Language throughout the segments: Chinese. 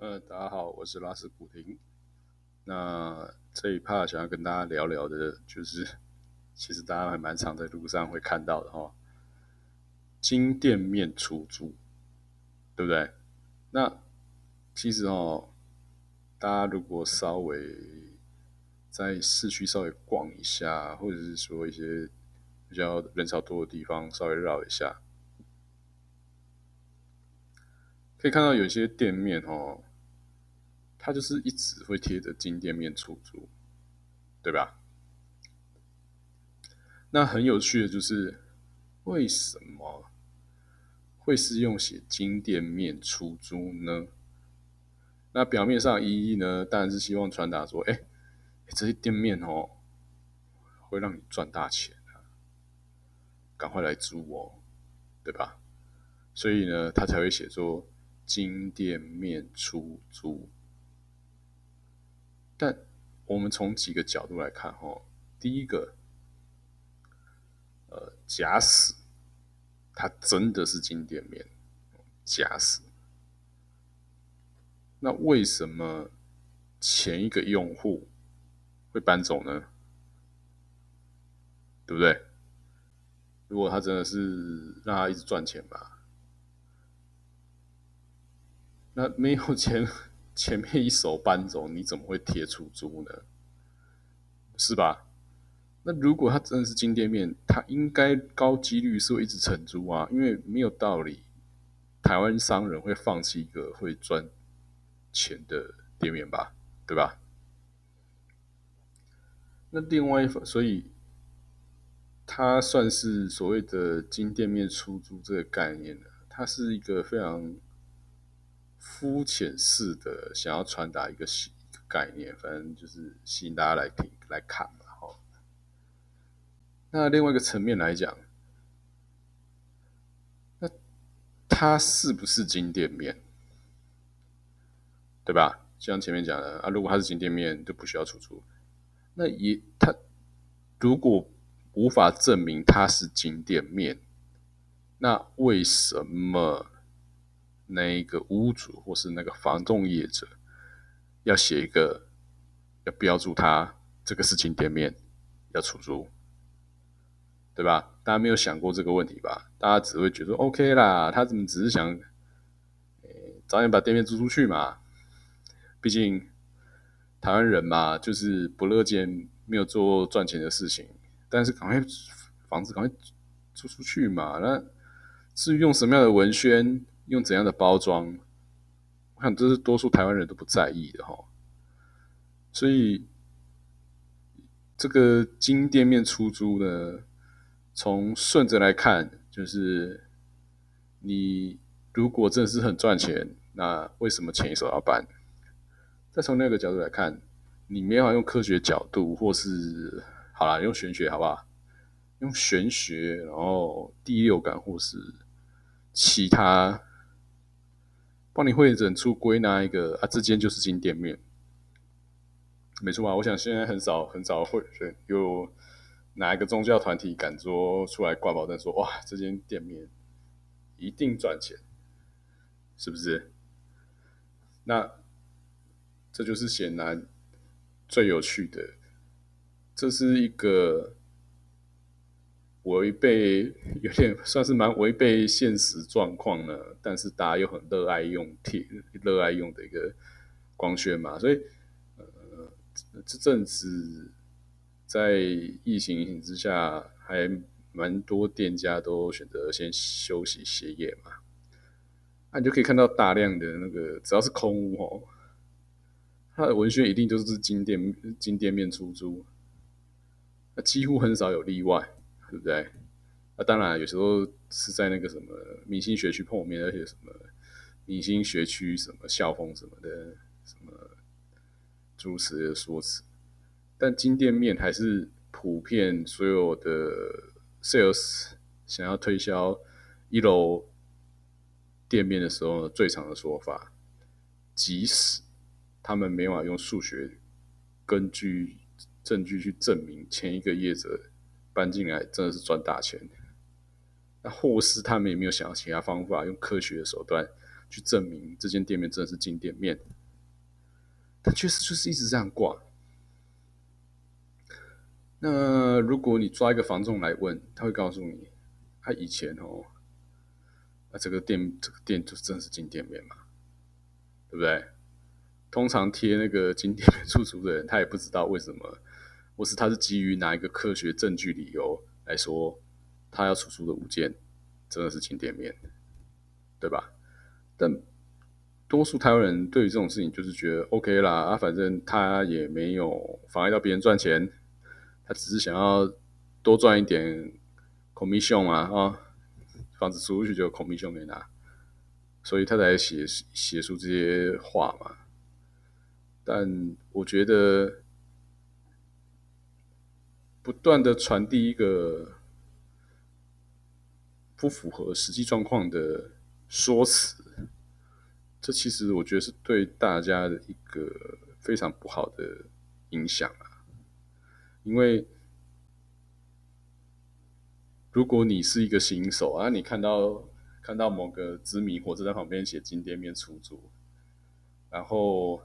呃，大家好，我是拉斯普廷。那这一趴想要跟大家聊聊的，就是其实大家还蛮常在路上会看到的哈，金店面出租，对不对？那其实哦，大家如果稍微在市区稍微逛一下，或者是说一些比较人潮多的地方稍微绕一下，可以看到有些店面哦。它就是一直会贴着金店面出租，对吧？那很有趣的就是，为什么会是用写金店面出租呢？那表面上意义呢，当然是希望传达说，哎，这些店面哦，会让你赚大钱啊，赶快来租哦，对吧？所以呢，他才会写作金店面出租。但我们从几个角度来看，哈，第一个，呃，假使它真的是金店面，假使，那为什么前一个用户会搬走呢？对不对？如果他真的是让他一直赚钱吧，那没有钱。前面一手搬走，你怎么会贴出租呢？是吧？那如果他真的是金店面，他应该高几率是会一直承租啊，因为没有道理，台湾商人会放弃一个会赚钱的店面吧？对吧？那另外一方，所以它算是所谓的金店面出租这个概念呢，它是一个非常。肤浅式的想要传达一个一个概念，反正就是吸引大家来听来看嘛。哈，那另外一个层面来讲，那它是不是金店面？对吧？像前面讲的啊，如果它是金店面，就不需要出租。那也，它如果无法证明它是金店面，那为什么？那一个屋主或是那个房东业者要写一个，要标注他这个事情店面要出租，对吧？大家没有想过这个问题吧？大家只会觉得 OK 啦，他怎么只是想，早点把店面租出去嘛？毕竟台湾人嘛，就是不乐见没有做赚钱的事情，但是赶快房子赶快租出去嘛。那至于用什么样的文宣？用怎样的包装？我想这是多数台湾人都不在意的哈。所以这个金店面出租呢，从顺着来看，就是你如果真的是很赚钱，那为什么前一手要办？再从那个角度来看，你没法用科学角度，或是好了，用玄学好不好？用玄学，然后第六感，或是其他。帮你会诊出归纳一个啊，这间就是金店面，没错吧？我想现在很少很少会有哪一个宗教团体敢说出来挂保证说哇，这间店面一定赚钱，是不是？那这就是显然最有趣的，这是一个。违背有点算是蛮违背现实状况呢，但是大家又很热爱用铁热爱用的一个光圈嘛，所以呃这阵子在疫情影响之下，还蛮多店家都选择先休息歇业嘛，那你就可以看到大量的那个只要是空屋哦，它的文宣一定就是金店金店面出租，那几乎很少有例外。对不对？那当然，有时候是在那个什么明星学区碰面，而且什么明星学区什么校风什么的，什么诸此的说辞。但金店面还是普遍所有的 sales 想要推销一楼店面的时候呢最常的说法。即使他们没法用数学根据证据去证明前一个业者。搬进来真的是赚大钱，那或是他们也没有想到其他方法，用科学的手段去证明这间店面真的是金店面。但确实就是一直这样挂。那如果你抓一个房仲来问，他会告诉你，他以前哦，那这个店这个店就真的是金店面嘛，对不对？通常贴那个金店面出租的人，他也不知道为什么，或是他是基于哪一个科学证据理由来说，他要出租的物件真的是金店面，对吧？但多数台湾人对于这种事情就是觉得 OK 啦，啊，反正他也没有妨碍到别人赚钱。他只是想要多赚一点 commission 啊，啊，房子租出去就有 commission 给拿，所以他才写写出这些话嘛。但我觉得不断的传递一个不符合实际状况的说辞，这其实我觉得是对大家的一个非常不好的影响啊。因为如果你是一个新手啊，你看到看到某个知名火车站旁边写“金店面出租”，然后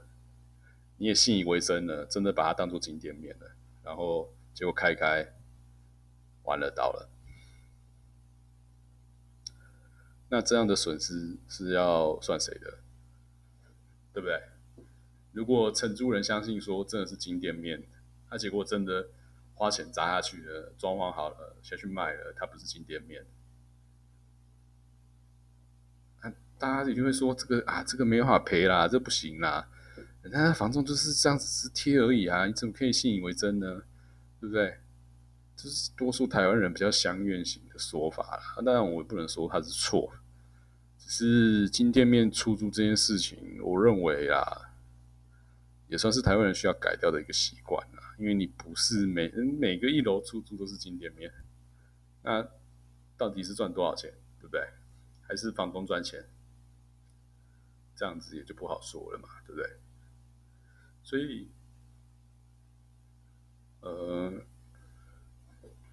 你也信以为真了，真的把它当做金店面了，然后结果开开完了到了，那这样的损失是要算谁的？对不对？如果承租人相信说真的是金店面。那结果真的花钱砸下去了，装潢好了下去卖了，它不是金店面。大家一定会说这个啊，这个没办法赔啦，这不行啦。那房仲就是这样子是贴而已啊，你怎么可以信以为真呢？对不对？这是多数台湾人比较相愿型的说法啦。当然，我也不能说他是错，只是金店面出租这件事情，我认为啊，也算是台湾人需要改掉的一个习惯啦。因为你不是每每个一楼出租都是金店面，那到底是赚多少钱，对不对？还是房东赚钱？这样子也就不好说了嘛，对不对？所以，呃，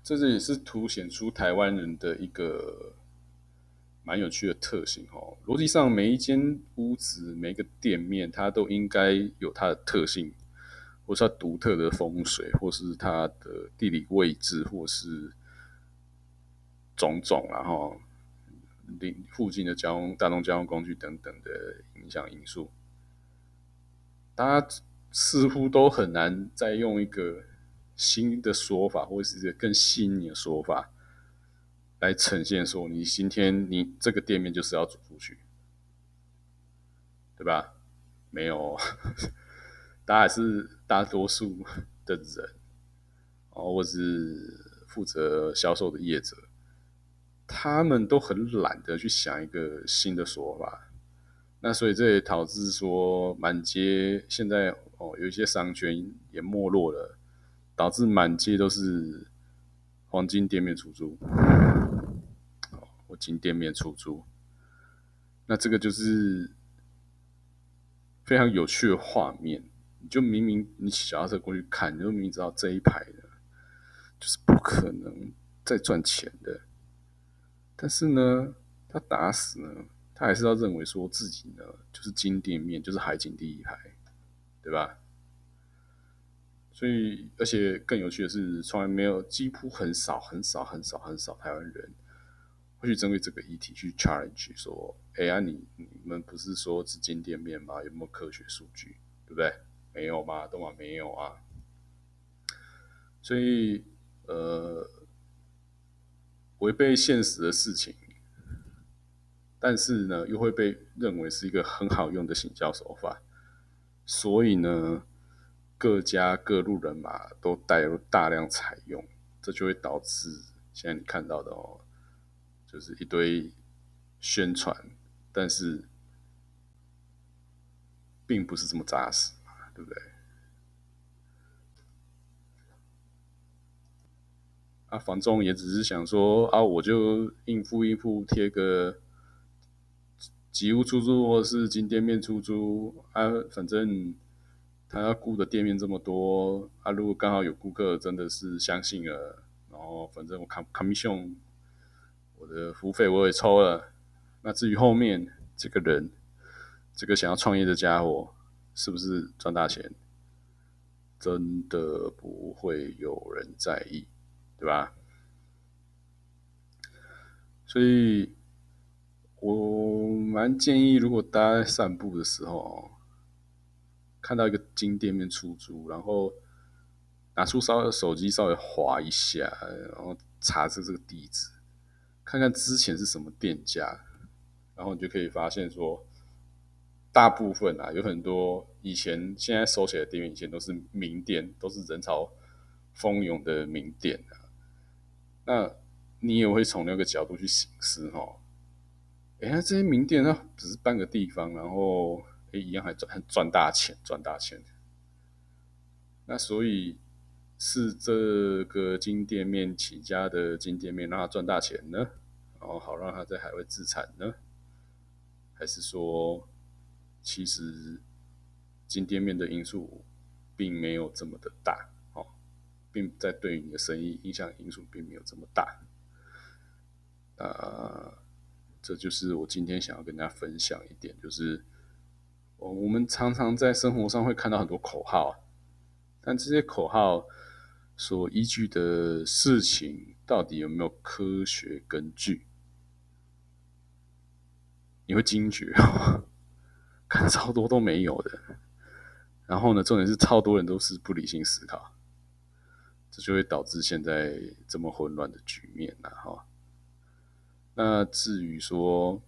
这是也是凸显出台湾人的一个蛮有趣的特性哦。逻辑上，每一间屋子、每一个店面，它都应该有它的特性。或是它独特的风水，或是它的地理位置，或是种种，然后邻附近的交通、大众交通工具等等的影响因素，大家似乎都很难再用一个新的说法，或者是更细腻的说法来呈现说，你今天你这个店面就是要租出去，对吧？没有。他还是大多数的人，哦，或是负责销售的业者，他们都很懒得去想一个新的说法。那所以这也导致说，满街现在哦，有一些商圈也没落了，导致满街都是黄金店面出租，哦，或金店面出租。那这个就是非常有趣的画面。你就明明你骑脚踏车过去看，你就明明知道这一排的，就是不可能再赚钱的。但是呢，他打死呢，他还是要认为说自己呢就是金店面，就是海景第一排，对吧？所以，而且更有趣的是，从来没有，几乎很少、很少、很少、很少台湾人会去针对这个议题去 challenge 说：“哎呀，你你们不是说是金店面吗？有没有科学数据？对不对？”没有嘛，都嘛没有啊，所以呃，违背现实的事情，但是呢，又会被认为是一个很好用的行销手法，所以呢，各家各路人马都带入大量采用，这就会导致现在你看到的哦，就是一堆宣传，但是并不是这么扎实嘛。对不对？啊，房仲也只是想说啊，我就应付应付，贴个吉屋出租或是金店面出租啊，反正他要雇的店面这么多啊，如果刚好有顾客真的是相信了，然后反正我 commission 我的服务费我也抽了，那至于后面这个人这个想要创业的家伙是不是赚大钱？真的不会有人在意，对吧？所以我蛮建议，如果大家散步的时候，看到一个金店面出租，然后拿出稍微手机稍微划一下，然后查这这个地址，看看之前是什么店家，然后你就可以发现说，大部分啊有很多以前现在收起来的店面，以前都是名店，都是人潮蜂涌的名店啊，那。你也会从那个角度去醒思哈，哎，这些名店它只是搬个地方，然后一样还赚赚大钱，赚大钱。那所以是这个金店面起家的金店面让他赚大钱呢，然后好让他在海外自产呢，还是说其实金店面的因素并没有这么的大哦，并在对你的生意影响因素并没有这么大。呃，这就是我今天想要跟大家分享一点，就是我我们常常在生活上会看到很多口号，但这些口号所依据的事情到底有没有科学根据？你会惊觉哦，看超多都没有的。然后呢，重点是超多人都是不理性思考，这就会导致现在这么混乱的局面呐，哈。那至于说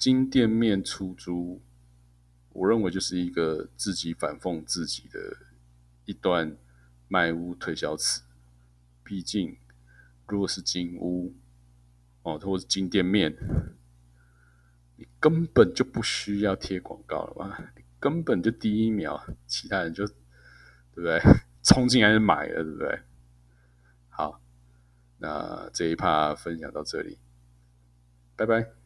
金店面出租，我认为就是一个自己反讽自己的一段卖屋推销词。毕竟，如果是金屋哦，或是金店面，你根本就不需要贴广告了嘛，你根本就第一秒，其他人就对不对？冲进来就买了，对不对？好，那这一趴分享到这里，拜拜。